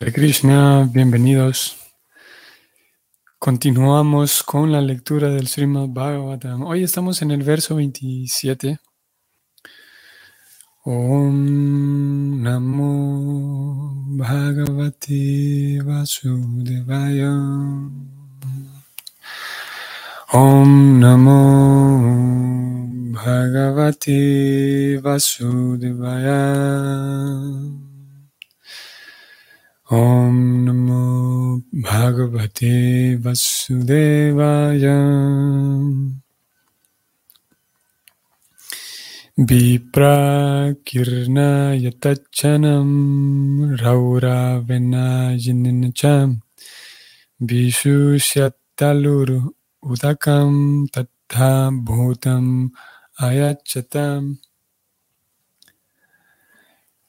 Krishna, bienvenidos. Continuamos con la lectura del Srimad Bhagavatam. Hoy estamos en el verso 27. Om Namo Bhagavate Vasudevaya. Om Namo Bhagavate Vasudevaya. Om Namo Bhagavate Vasudevaya. Yatachanam raura venajinacham Vishushyataluru udakam tatha bhutam ayachatam.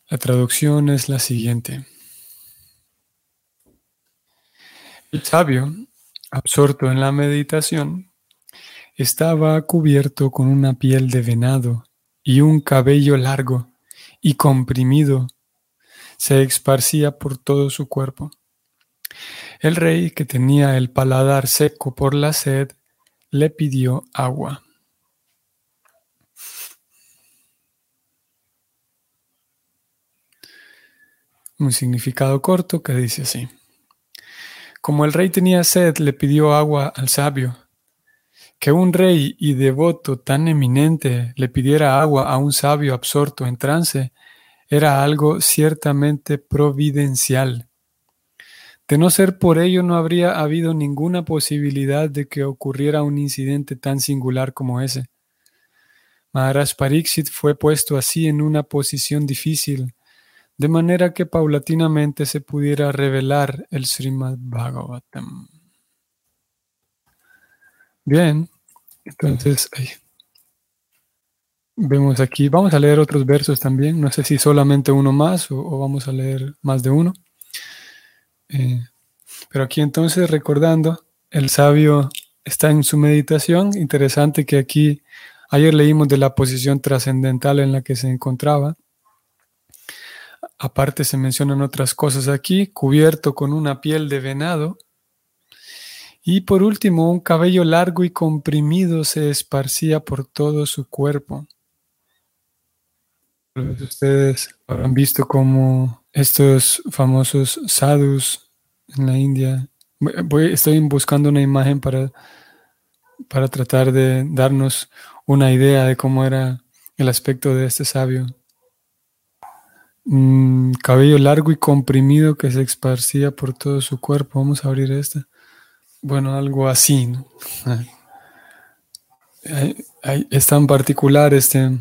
La traducción es la siguiente. El sabio, absorto en la meditación, estaba cubierto con una piel de venado y un cabello largo y comprimido se esparcía por todo su cuerpo. El rey, que tenía el paladar seco por la sed, le pidió agua. Un significado corto que dice así. Como el rey tenía sed, le pidió agua al sabio. Que un rey y devoto tan eminente le pidiera agua a un sabio absorto en trance era algo ciertamente providencial. De no ser por ello, no habría habido ninguna posibilidad de que ocurriera un incidente tan singular como ese. Maharaj Pariksit fue puesto así en una posición difícil, de manera que paulatinamente se pudiera revelar el Srimad Bhagavatam. Bien, entonces vemos aquí, vamos a leer otros versos también, no sé si solamente uno más o, vamos a leer más de uno. Eh, pero aquí entonces recordando, el sabio está en su meditación, interesante que aquí, ayer leímos de la posición trascendental en la que se encontraba, Aparte se mencionan otras cosas aquí, cubierto con una piel de venado. Y por último, un cabello largo y comprimido se esparcía por todo su cuerpo. Ustedes habrán visto cómo estos famosos sadhus en la India, estoy buscando una imagen para, para tratar de darnos una idea de cómo era el aspecto de este sabio. Mm, cabello largo y comprimido que se esparcía por todo su cuerpo. Vamos a abrir esta. Bueno, algo así. ¿no? es tan particular este,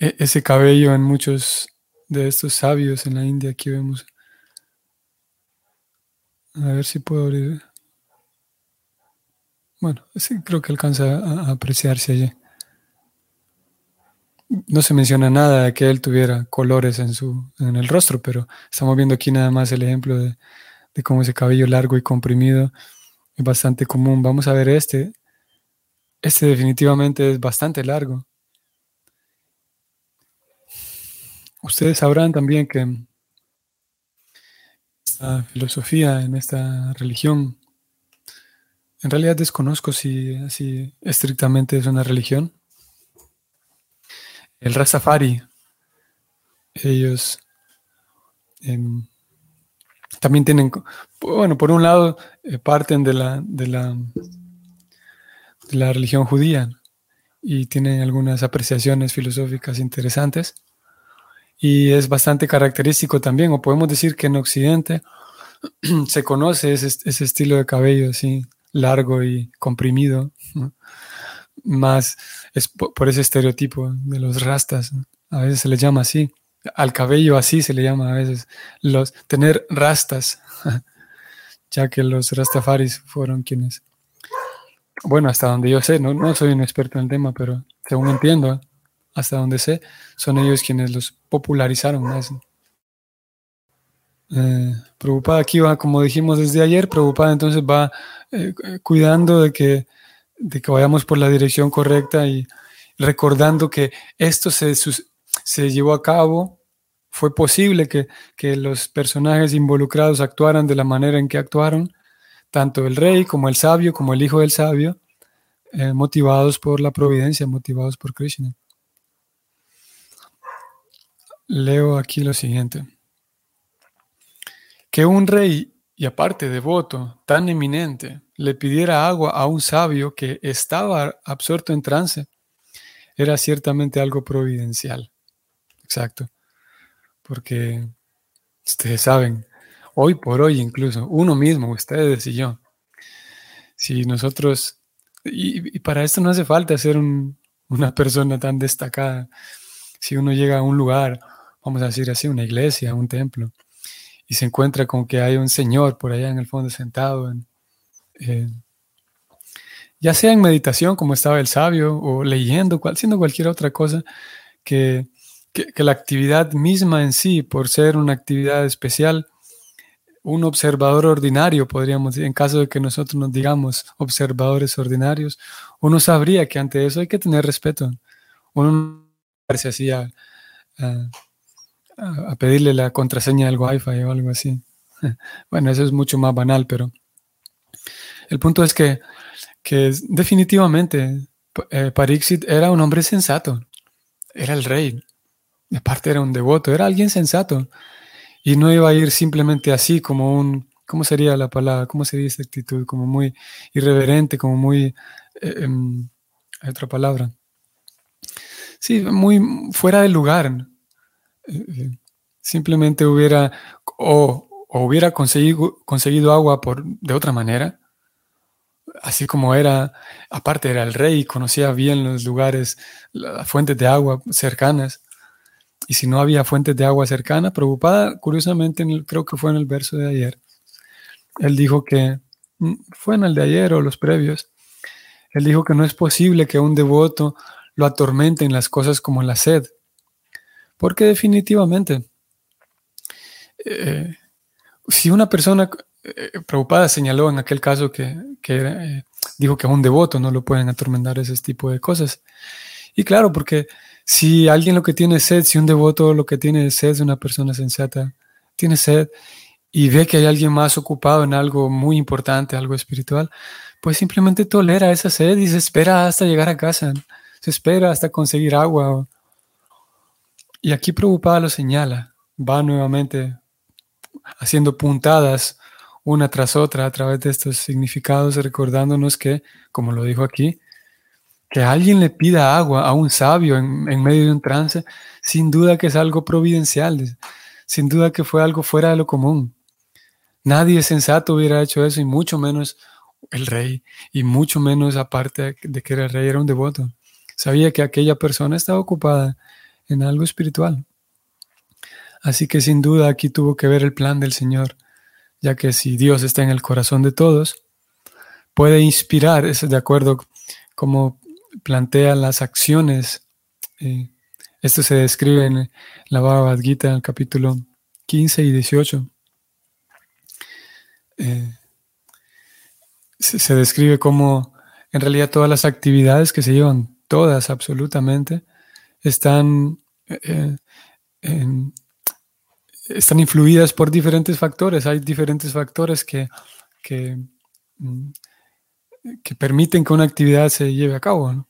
e, ese cabello en muchos de estos sabios en la India. Aquí vemos. A ver si puedo abrir. Bueno, sí, creo que alcanza a apreciarse allí no se menciona nada de que él tuviera colores en, su, en el rostro, pero estamos viendo aquí nada más el ejemplo de, cómo ese cabello largo y comprimido es bastante común. Vamos a ver este. Este definitivamente es bastante largo. Ustedes sabrán también que esta filosofía, en esta religión, en realidad desconozco si así estrictamente es una religión, el Rastafari, ellos em, también tienen, bueno, por un lado, eh, parten de la, de la, de la religión judía y tienen algunas apreciaciones filosóficas interesantes. Y es bastante característico también, o podemos decir que en Occidente se conoce ese, estilo de cabello así, largo y comprimido, más es por, ese estereotipo de los rastas. A veces se le llama así. Al cabello así se le llama a veces. Los, tener rastas, ya que los rastafaris fueron quienes. Bueno, hasta donde yo sé, no, no soy un experto en el tema, pero según entiendo, hasta donde sé, son ellos quienes los popularizaron más. Eh, preocupada aquí va, como dijimos desde ayer, preocupada entonces va eh, cuidando de que de que vayamos por la dirección correcta y recordando que esto se, se llevó a cabo fue posible que, los personajes involucrados actuaran de la manera en que actuaron, tanto el rey como el sabio, como el hijo del sabio, eh, motivados por la providencia, motivados por Krishna. Leo aquí lo siguiente. Que un rey, y aparte devoto, tan eminente, le pidiera agua a un sabio que estaba absorto en trance, era ciertamente algo providencial. Exacto. Porque ustedes saben, hoy por hoy incluso, uno mismo, ustedes y yo, si nosotros, y, para esto no hace falta ser una persona tan destacada, si uno llega a un lugar, vamos a decir así, una iglesia, un templo, y se encuentra con que hay un señor por allá en el fondo sentado, ya sea en meditación, como estaba el sabio, o leyendo, haciendo cualquier otra cosa, que que, la actividad misma en sí, por ser una actividad especial, un observador ordinario, podríamos decir, en caso de que nosotros nos digamos observadores ordinarios, uno sabría que ante eso hay que tener respeto. Uno no se hacía a, pedirle la contraseña del wifi o algo así. Bueno, eso es mucho más banal, pero el punto es que, que definitivamente eh, Parixit era un hombre sensato, era el rey, Aparte era un devoto, era alguien sensato. Y no iba a ir simplemente así como un, ¿cómo sería la palabra? ¿Cómo sería esta actitud? Como muy irreverente, como muy... Eh, em, otra palabra. Sí, muy fuera del lugar. Eh, eh, simplemente hubiera o, hubiera conseguido, conseguido agua por, de otra manera, así como era, aparte era el rey, conocía bien los lugares, las fuentes de agua cercanas, y si no había fuentes de agua cercana, preocupada, curiosamente, creo que fue en el verso de ayer, él dijo que, mm, fue en el de ayer o los previos, él dijo que no es posible que un devoto lo atormenten las cosas como la sed, porque definitivamente, eh, si una persona eh, preocupada señaló en aquel caso que, eh, dijo que a un devoto no lo pueden atormentar ese tipo de cosas, y claro, porque si alguien lo que tiene sed, si un devoto lo que tiene sed es una persona sensata, tiene sed y ve que hay alguien más ocupado en algo muy importante, algo espiritual, pues simplemente tolera esa sed y se espera hasta llegar a casa, se espera hasta conseguir agua. Y aquí preocupada lo señala, va nuevamente haciendo puntadas una tras otra a través de estos significados, recordándonos que, como lo dijo aquí, que alguien le pida agua a un sabio en, medio de un trance, sin duda que es algo providencial, sin duda que fue algo fuera de lo común. Nadie sensato hubiera hecho eso, y mucho menos el rey, y mucho menos aparte de que el rey era un devoto. Sabía que aquella persona estaba ocupada en algo espiritual. Así que sin duda aquí tuvo que ver el plan del Señor, ya que si Dios está en el corazón de todos, puede inspirar, es de acuerdo como plantea las acciones. Eh, esto se describe en la Bhagavad Gita, en el capítulo 15 y 18. Eh, se, describe como en realidad todas las actividades que se llevan, todas absolutamente, están, eh, están influidas por diferentes factores. Hay diferentes factores que, que mm, que permiten que una actividad se lleve a cabo,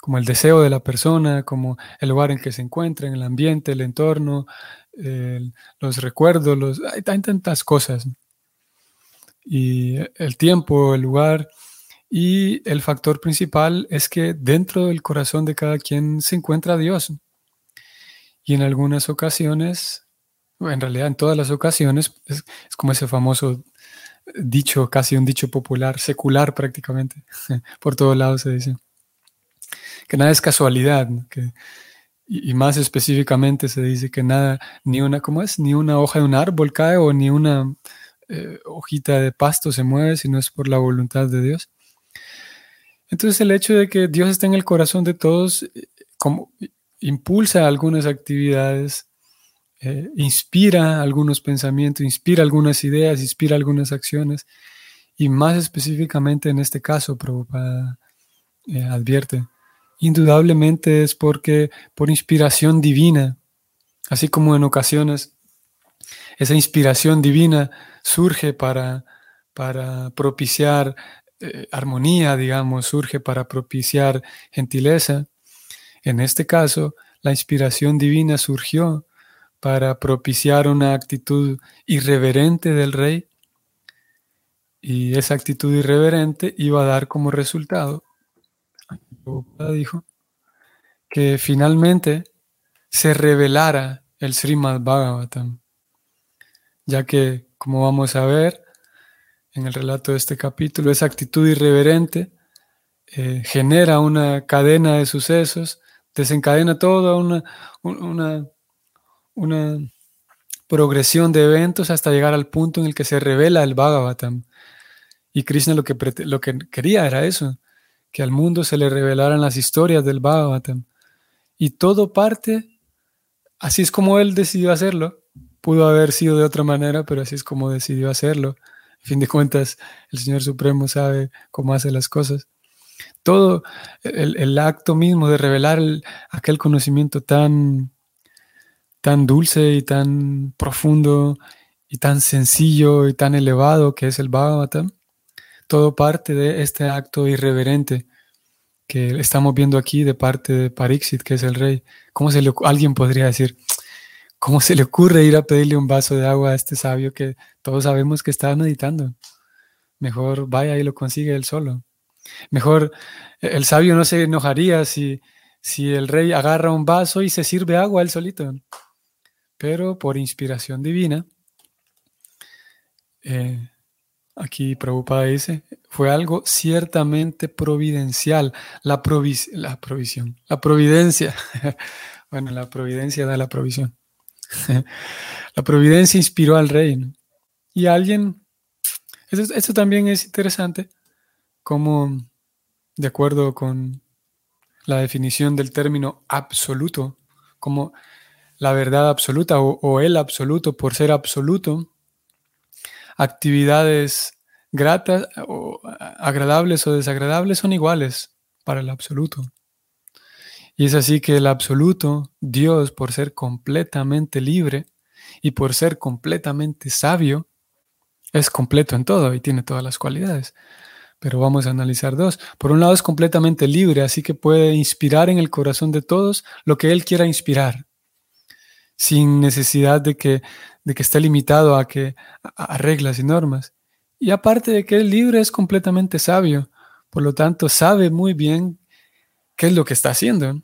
como el deseo de la persona, como el lugar en que se encuentra, el ambiente, el entorno, los recuerdos, los, hay, tantas cosas. Y el tiempo, el lugar, y el factor principal es que dentro del corazón de cada quien se encuentra Dios. Y en algunas ocasiones, en realidad en todas las ocasiones, es como ese famoso dicho, casi un dicho popular, secular prácticamente, por todos lados se dice, que nada es casualidad, que, y, más específicamente se dice que nada, ni una, ¿cómo es? Ni una hoja de un árbol cae o ni una eh, hojita de pasto se mueve, si no es por la voluntad de Dios. Entonces el hecho de que Dios está en el corazón de todos, eh, como impulsa algunas actividades eh, inspira algunos pensamientos, inspira algunas ideas, inspira algunas acciones. Y más específicamente en este caso, Prabhupada eh, advierte, indudablemente es porque por inspiración divina, Así como en ocasiones esa inspiración divina surge para, para propiciar eh, armonía, digamos, surge para propiciar gentileza. En este caso, la inspiración divina surgió para propiciar una actitud irreverente del rey. Y esa actitud irreverente iba a dar como resultado, dijo, que finalmente se revelara el Srimad Bhagavatam, ya que, como vamos a ver en el relato de este capítulo, esa actitud irreverente eh, genera una cadena de sucesos, desencadena toda una, una, una progresión de eventos hasta llegar al punto en el que se revela el Bhagavatam. Y Krishna lo que, lo que quería era eso, que al mundo se le revelaran las historias del Bhagavatam. Y todo parte así es como él decidió hacerlo. Pudo haber sido de otra manera, pero así es como decidió hacerlo. A fin de cuentas, el Señor Supremo sabe cómo hace las cosas. Todo el, acto mismo de revelar aquel conocimiento tan, tan dulce y tan profundo y tan sencillo y tan elevado que es el Bhagavatam, todo parte de este acto irreverente que estamos viendo aquí de parte de Parixit, que es el rey. ¿Cómo se le, alguien podría decir, cómo se le ocurre ir a pedirle un vaso de agua a este sabio que todos sabemos que está meditando? Mejor vaya y lo consigue él solo. Mejor el sabio no se enojaría si, si el rey agarra un vaso y se sirve agua él solito. Pero por inspiración divina, eh, Aquí Prabhupada dice, fue algo ciertamente providencial, la, la provisión, la providencia. bueno, la providencia da la provisión. la providencia inspiró al rey. Y alguien, esto, también es interesante, como de acuerdo con la definición del término absoluto, como la verdad absoluta o el absoluto por ser absoluto, actividades gratas o agradables o desagradables son iguales para el absoluto. Y es así que el absoluto, Dios, por ser completamente libre y por ser completamente sabio, es completo en todo y tiene todas las cualidades. Pero vamos a analizar dos. Por un lado es completamente libre, así que puede inspirar en el corazón de todos lo que Él quiera inspirar, sin necesidad de que de que está limitado a, que, a, reglas y normas. Y aparte de que el libre, es completamente sabio, por lo tanto sabe muy bien qué es lo que está haciendo.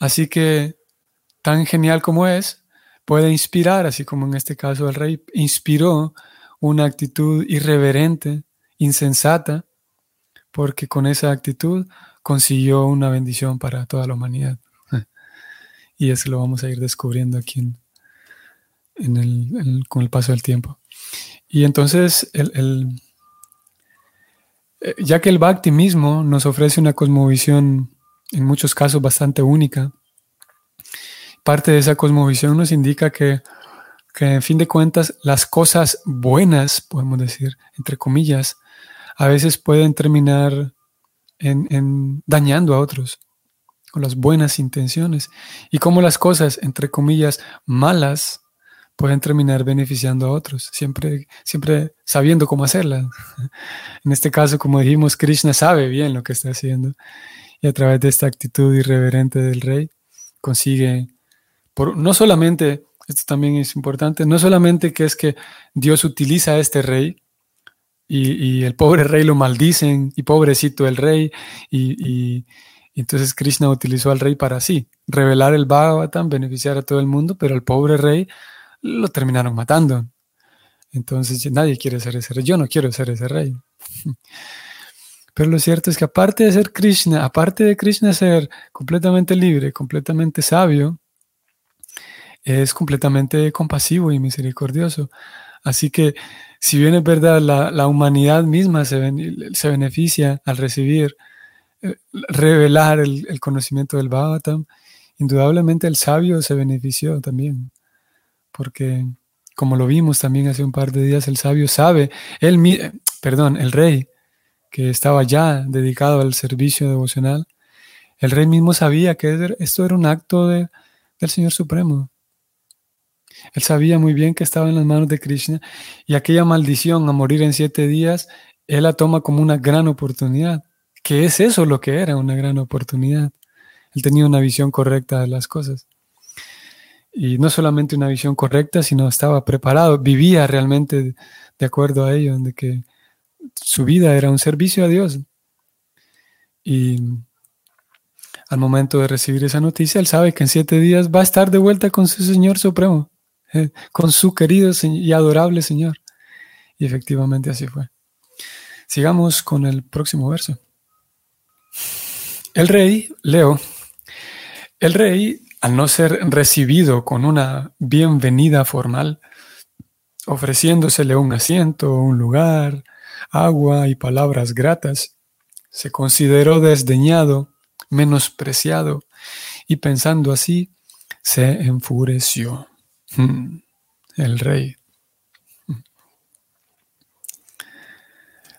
Así que, tan genial como es, puede inspirar, así como en este caso el rey inspiró una actitud irreverente, insensata, porque con esa actitud consiguió una bendición para toda la humanidad. Y eso lo vamos a ir descubriendo aquí en, con el paso del tiempo. Y entonces, el, eh, ya que el Bhakti mismo nos ofrece una cosmovisión en muchos casos bastante única, parte de esa cosmovisión nos indica que, en fin de cuentas las cosas buenas, podemos decir, entre comillas, a veces pueden terminar en, dañando a otros con las buenas intenciones y como las cosas, entre comillas, malas, pueden terminar beneficiando a otros, siempre, siempre sabiendo cómo hacerla. En este caso, como dijimos, Krishna sabe bien lo que está haciendo y a través de esta actitud irreverente del rey consigue, por, no solamente, esto también es importante, no solamente que es que Dios utiliza a este rey y, el pobre rey lo maldicen y pobrecito el rey y, y entonces Krishna utilizó al rey para sí, revelar el Bhagavatam, beneficiar a todo el mundo, pero el pobre rey lo terminaron matando. Entonces nadie quiere ser ese rey. Yo no quiero ser ese rey. Pero lo cierto es que aparte de ser Krishna, aparte de Krishna ser completamente libre, completamente sabio, es completamente compasivo y misericordioso. Así que si bien es verdad, la, humanidad misma se, beneficia al recibir, revelar el, conocimiento del Bhagavatam, indudablemente el sabio se benefició también porque como lo vimos también hace un par de días, el sabio sabe, él, perdón, el rey, que estaba ya dedicado al servicio devocional, el rey mismo sabía que esto era un acto de, del Señor Supremo. Él sabía muy bien que estaba en las manos de Krishna y aquella maldición a morir en siete días, él la toma como una gran oportunidad, que es eso lo que era, una gran oportunidad. Él tenía una visión correcta de las cosas. Y no solamente una visión correcta, sino estaba preparado, vivía realmente de acuerdo a ello, de que su vida era un servicio a Dios. Y al momento de recibir esa noticia, él sabe que en siete días va a estar de vuelta con su Señor Supremo, eh, con su querido y adorable Señor. Y efectivamente así fue. Sigamos con el próximo verso. El rey, Leo, el rey, al no ser recibido con una bienvenida formal, ofreciéndosele un asiento, un lugar, agua y palabras gratas, se consideró desdeñado, menospreciado, y pensando así, se enfureció. Hmm, el rey.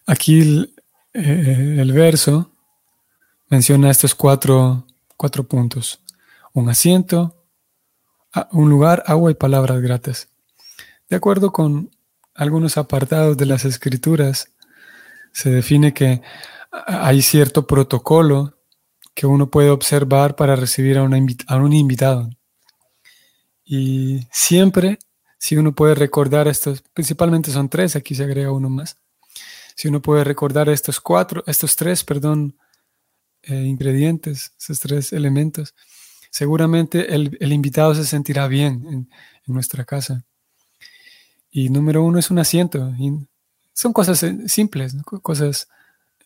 Aquí eh, el, verso menciona estos cuatro, cuatro puntos. Un asiento, un lugar, agua y palabras gratas. De acuerdo con algunos apartados de las escrituras, se define que hay cierto protocolo que uno puede observar para recibir a, un invitado. Y siempre, si uno puede recordar estos, principalmente son tres, aquí se agrega uno más, si uno puede recordar estos cuatro, estos tres, perdón, eh, ingredientes, esos tres elementos, seguramente el, invitado se sentirá bien en, nuestra casa. Y número uno es un asiento. son cosas eh, simples, cosas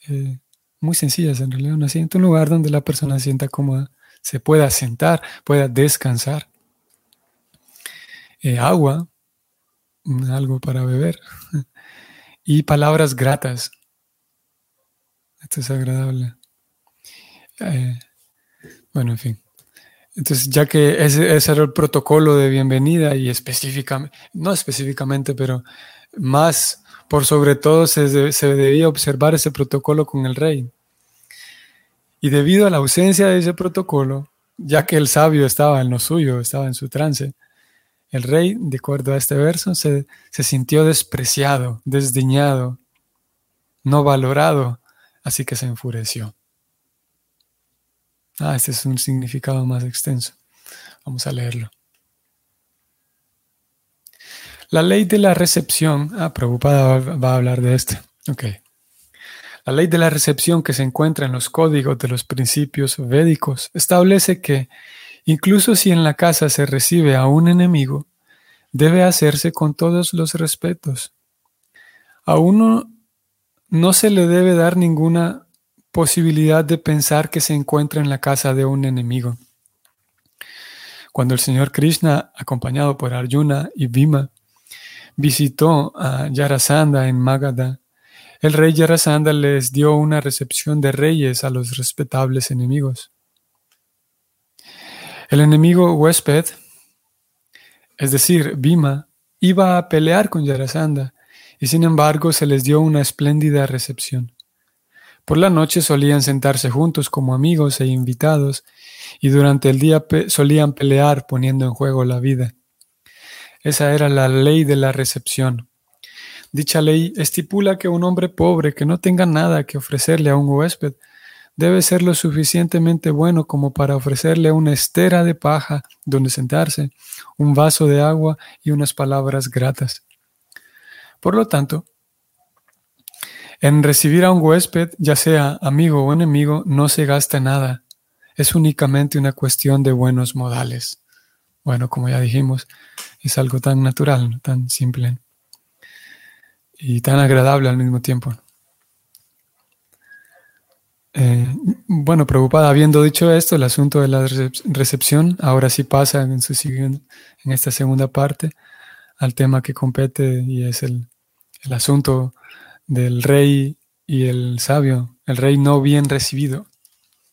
eh, muy sencillas en realidad. Un asiento, un lugar donde la persona sienta cómoda, se pueda sentar, pueda descansar. agua, algo para beber y palabras gratas. Esto es agradable. Eh, bueno, en fin. Entonces, ya que ese, era el protocolo de bienvenida y específicamente, no específicamente, pero más por sobre todo se, se debía observar ese protocolo con el rey. Y debido a la ausencia de ese protocolo, ya que el sabio estaba en lo suyo, estaba en su trance, el rey, de acuerdo a este verso, se, sintió despreciado, desdeñado, no valorado, así que se enfureció. Ah, este es un significado más extenso. Vamos a leerlo. La ley de la recepción. Ah, preocupada va a hablar de esto. Ok. La ley de la recepción que se encuentra en los códigos de los principios védicos establece que Incluso si en la casa se recibe a un enemigo, debe hacerse con todos los respetos. A uno no se le debe dar ninguna posibilidad de pensar que se encuentra en la casa de un enemigo. Cuando el señor Krishna, acompañado por Arjuna y Bhima, visitó a Yarasandha en Magadha, el rey Yarasandha les dio una recepción de reyes a los respetables enemigos. El enemigo huésped, es decir, Bhima, iba a pelear con Yarasandha y sin embargo se les dio una espléndida recepción. Por la noche solían sentarse juntos como amigos e invitados y durante el día solían pelear poniendo en juego la vida. Esa era la ley de la recepción. Dicha ley estipula que un hombre pobre que no tenga nada que ofrecerle a un huésped debe ser lo suficientemente bueno como para ofrecerle una estera de paja donde sentarse, un vaso de agua y unas palabras gratas. Por lo tanto, en recibir a un huésped, ya sea amigo o enemigo, no se gasta nada. Es únicamente una cuestión de buenos modales. Bueno, como ya dijimos, es algo tan natural, tan simple y tan agradable al mismo tiempo. Eh, bueno, preocupada, habiendo dicho esto, el asunto de la recepción ahora sí pasa en, esta segunda parte al tema que compete y es el asunto del rey y el sabio, el rey no bien recibido.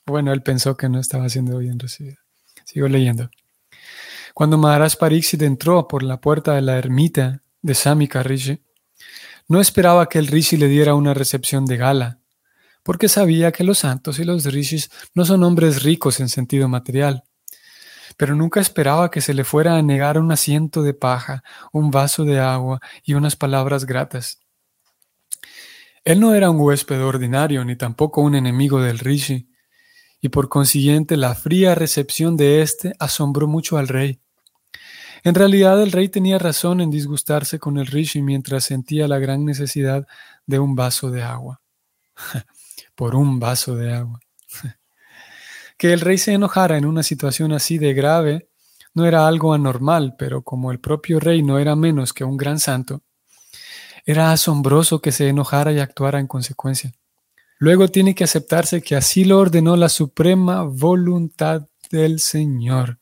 Bueno, él pensó que no estaba siendo bien recibido. Sigo leyendo. Cuando Maharaj Pariksit entró por la puerta de la ermita de Samika Rishi, no esperaba que el Rishi le diera una recepción de gala porque sabía que los santos y los rishis no son hombres ricos en sentido material. pero nunca esperaba que se le fuera a negar un asiento de paja, un vaso de agua y unas palabras gratas. Él no era un huésped ordinario ni tampoco un enemigo del rishi, y por consiguiente la fría recepción de éste asombró mucho al rey. En realidad el rey tenía razón en disgustarse con el rishi mientras sentía la gran necesidad de un vaso de agua. por un vaso de agua. que el rey se enojara en una situación así de grave no era algo anormal, pero como el propio rey no era menos que un gran santo, era asombroso que se enojara y actuara en consecuencia. Luego tiene que aceptarse que así lo ordenó la suprema voluntad del Señor.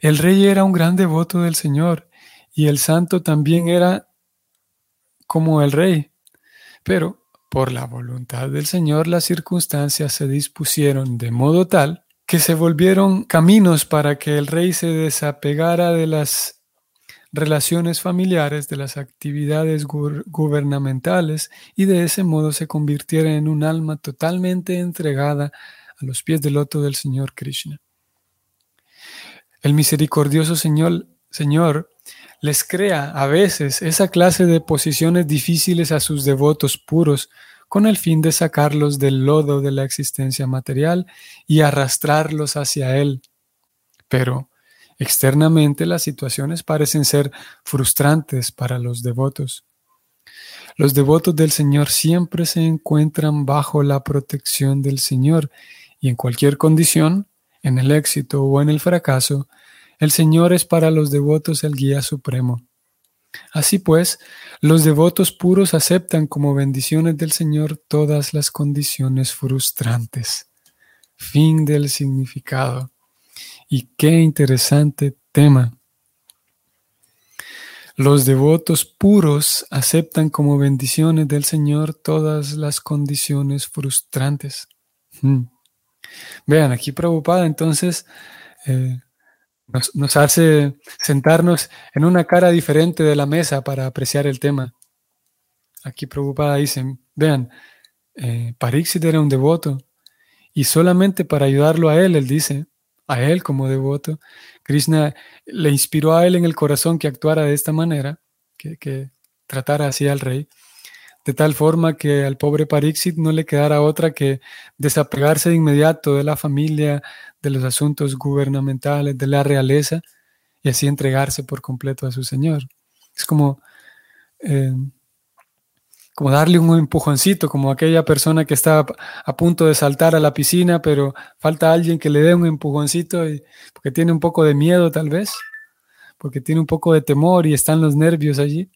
El rey era un gran devoto del Señor y el santo también era como el rey. Pero por la voluntad del Señor las circunstancias se dispusieron de modo tal que se volvieron caminos para que el rey se desapegara de las relaciones familiares, de las actividades gubernamentales y de ese modo se convirtiera en un alma totalmente entregada a los pies del loto del Señor Krishna. El misericordioso Señor, Señor les crea a veces esa clase de posiciones difíciles a sus devotos puros con el fin de sacarlos del lodo de la existencia material y arrastrarlos hacia Él. Pero externamente las situaciones parecen ser frustrantes para los devotos. Los devotos del Señor siempre se encuentran bajo la protección del Señor y en cualquier condición, en el éxito o en el fracaso, el Señor es para los devotos el guía supremo. Así pues, los devotos puros aceptan como bendiciones del Señor todas las condiciones frustrantes. Fin del significado. Y qué interesante tema. Los devotos puros aceptan como bendiciones del Señor todas las condiciones frustrantes. Hmm. Vean, aquí preocupada entonces eh, nos, hace sentarnos en una cara diferente de la mesa para apreciar el tema. Aquí preocupada dicen, vean, eh, era un devoto y solamente para ayudarlo a él, él dice, a él como devoto, Krishna le inspiró a él en el corazón que actuara de esta manera, que, que tratara así al rey, de tal forma que al pobre Parixit no le quedara otra que desapegarse de inmediato de la familia, de los asuntos gubernamentales, de la realeza, y así entregarse por completo a su Señor. Es como, eh, como darle un empujoncito, como aquella persona que está a punto de saltar a la piscina, pero falta alguien que le dé un empujoncito y, porque tiene un poco de miedo tal vez, porque tiene un poco de temor y están los nervios allí.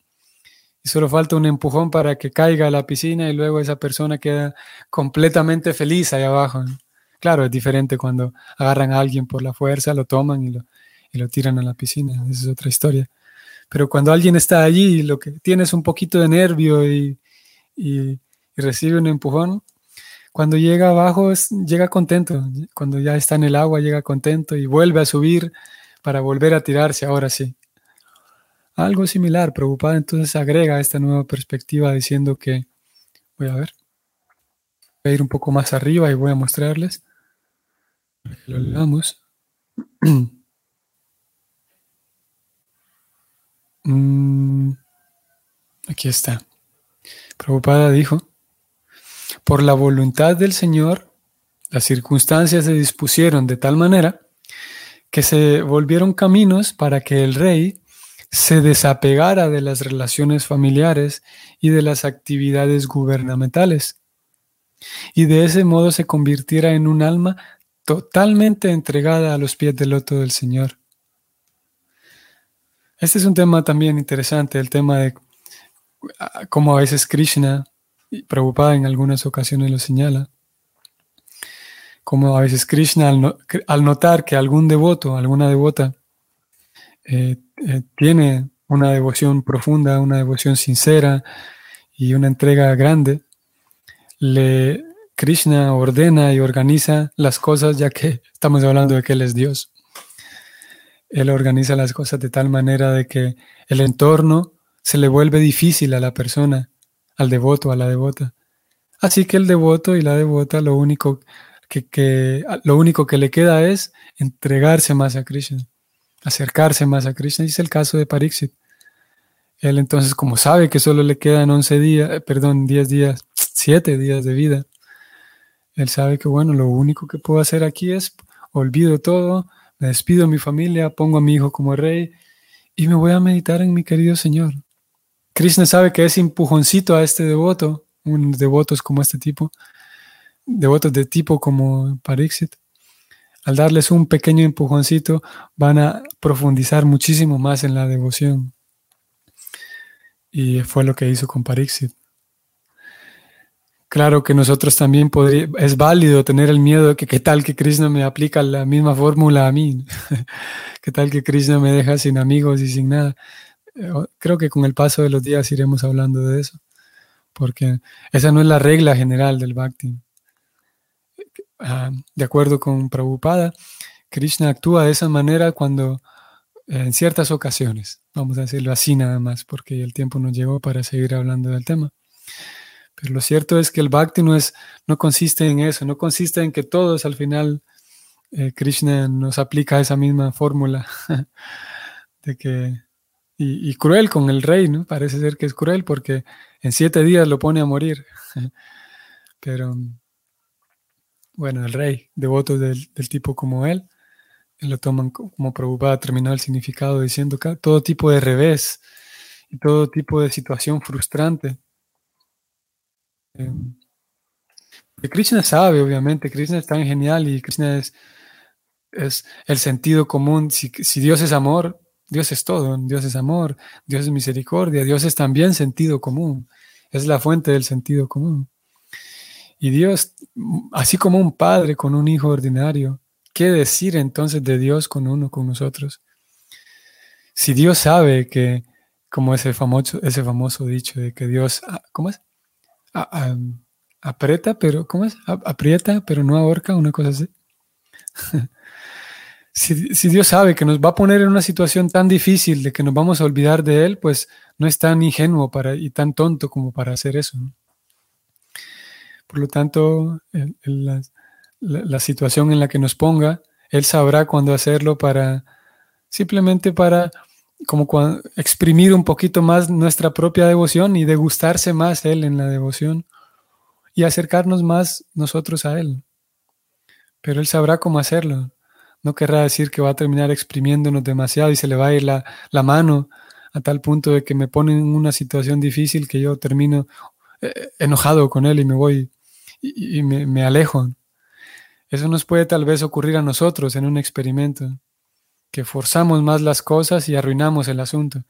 Y solo falta un empujón para que caiga a la piscina y luego esa persona queda completamente feliz ahí abajo. Claro, es diferente cuando agarran a alguien por la fuerza, lo toman y lo, y lo tiran a la piscina. Esa es otra historia. Pero cuando alguien está allí lo que tiene es un poquito de nervio y, y, recibe un empujón, cuando llega abajo llega contento. Cuando ya está en el agua llega contento y vuelve a subir para volver a tirarse ahora sí. Algo similar, preocupada entonces agrega esta nueva perspectiva diciendo que, voy a ver, voy a ir un poco más arriba y voy a mostrarles. Lo leamos. Mm, aquí está. Preocupada dijo, por la voluntad del Señor, las circunstancias se dispusieron de tal manera que se volvieron caminos para que el rey se desapegara de las relaciones familiares y de las actividades gubernamentales, y de ese modo se convirtiera en un alma totalmente entregada a los pies del loto del Señor. Este es un tema también interesante, el tema de cómo a veces Krishna, preocupada en algunas ocasiones lo señala, como a veces Krishna al, notar que algún devoto, alguna devota, eh, eh, tiene una devoción profunda, una devoción sincera y una entrega grande, le, Krishna ordena y organiza las cosas ya que estamos hablando de que Él es Dios. Él organiza las cosas de tal manera de que el entorno se le vuelve difícil a la persona, al devoto, a la devota. Así que el devoto y la devota lo único que, lo único que le queda es entregarse más a Krishna, acercarse más a Krishna. Y es el caso de Pariksit. Él entonces, como sabe que solo le quedan 11 días, eh, perdón, 10 días, 7 días de vida, él sabe que, bueno, lo único que puedo hacer aquí es olvido todo, me despido de mi familia, pongo a mi hijo como rey y me voy a meditar en mi querido Señor. Krishna sabe que ese empujoncito a este devoto, un devotos como este tipo, devotos de tipo como Pariksit, al darles un pequeño empujoncito, van a profundizar muchísimo más en la devoción. Y fue lo que hizo con Pariksit. Claro que nosotros también podría, es válido tener el miedo de que qué tal que Krishna me aplica la misma fórmula a mí, qué tal que Krishna me deja sin amigos y sin nada. Eh, creo que con el paso de los días iremos hablando de eso, porque esa no es la regla general del bhakti. Ah, de acuerdo con Prabhupada, Krishna actúa de esa manera cuando en ciertas ocasiones, vamos a decirlo así nada más, porque el tiempo nos llegó para seguir hablando del tema. Pero lo cierto es que el bhakti no, es, no consiste en eso, no consiste en que todos al final eh, Krishna nos aplica esa misma fórmula de que y, cruel con el rey, ¿no? Parece ser que es cruel porque en siete días lo pone a morir. Pero bueno, el rey, devoto del, tipo como él, lo toman como preocupada, terminó el significado diciendo que todo tipo de revés y todo tipo de situación frustrante eh, Krishna sabe, obviamente, Krishna es tan genial y Krishna es, es el sentido común. Si, Dios es amor, Dios es todo, Dios es amor, Dios es misericordia, Dios es también sentido común, es la fuente del sentido común. Y Dios, así como un padre con un hijo ordinario, ¿qué decir entonces de Dios con uno, con nosotros? Si Dios sabe que, como ese famoso, ese famoso dicho de que Dios, ah, ¿cómo es? aprieta, pero, ¿cómo es? aprieta, pero no ahorca, una cosa así. si, Dios sabe que nos va a poner en una situación tan difícil de que nos vamos a olvidar de Él, pues no es tan ingenuo para, y tan tonto como para hacer eso. Por lo tanto, la, situación en la que nos ponga, Él sabrá cuándo hacerlo para, simplemente para como exprimir un poquito más nuestra propia devoción y degustarse más Él en la devoción y acercarnos más nosotros a Él. Pero Él sabrá cómo hacerlo. No querrá decir que va a terminar exprimiéndonos demasiado y se le va a ir la, mano a tal punto de que me pone en una situación difícil que yo termino eh, enojado con Él y me voy y, me, alejo. Eso nos puede tal vez ocurrir a nosotros en un experimento que forzamos más las cosas y arruinamos el asunto.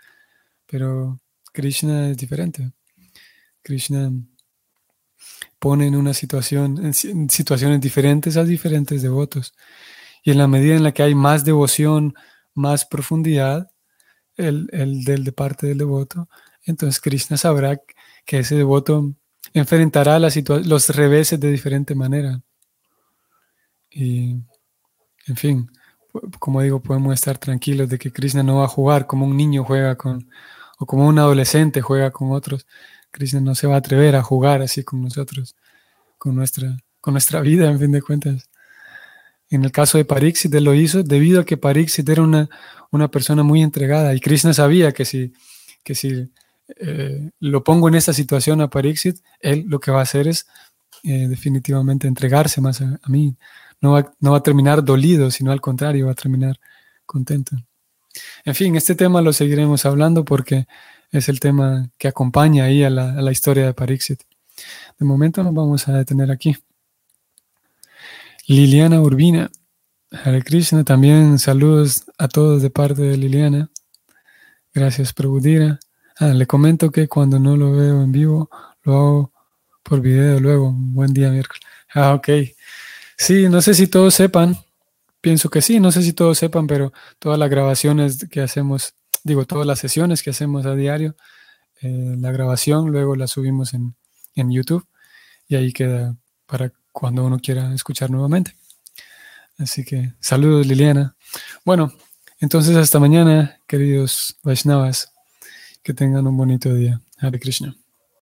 Pero Krishna es diferente. Krishna pone en una situación, en situaciones diferentes a diferentes devotos. Y en la medida en la que hay más devoción, más profundidad, el, el del de parte del devoto, entonces Krishna sabrá que ese devoto enfrentará los reveses de diferente manera. Y, en fin, como digo, podemos estar tranquilos de que Krishna no va a jugar como un niño juega con, o como un adolescente juega con otros. Krishna no se va a atrever a jugar así con nosotros, con nuestra, con nuestra vida, en fin de cuentas. En el caso de Pariksit, él lo hizo debido a que Pariksit era una, una persona muy entregada y Krishna sabía que si, que si eh, lo pongo en esta situación a Pariksit, él lo que va a hacer es eh, definitivamente entregarse más a mí, no va, a terminar dolido, sino al contrario, va a terminar contento. En fin, este tema lo seguiremos hablando porque es el tema que acompaña ahí a la, historia de Parixit. De momento nos vamos a detener aquí. Liliana Urbina. Hare Krishna, también saludos a todos de parte de Liliana. Gracias, Prabhudira. Ah, le comento que cuando no lo veo en vivo, lo hago por video luego. Buen día, miércoles. Ah, ok. Sí, no sé si todos sepan, pienso que sí, no sé si todos sepan, pero todas las grabaciones que hacemos, digo, todas las sesiones que hacemos a diario, eh, la grabación luego la subimos en, en YouTube y ahí queda para cuando uno quiera escuchar nuevamente. Así que saludos Liliana. Bueno, entonces hasta mañana, queridos Vaishnavas. Que tengan un bonito día. Hare Krishna.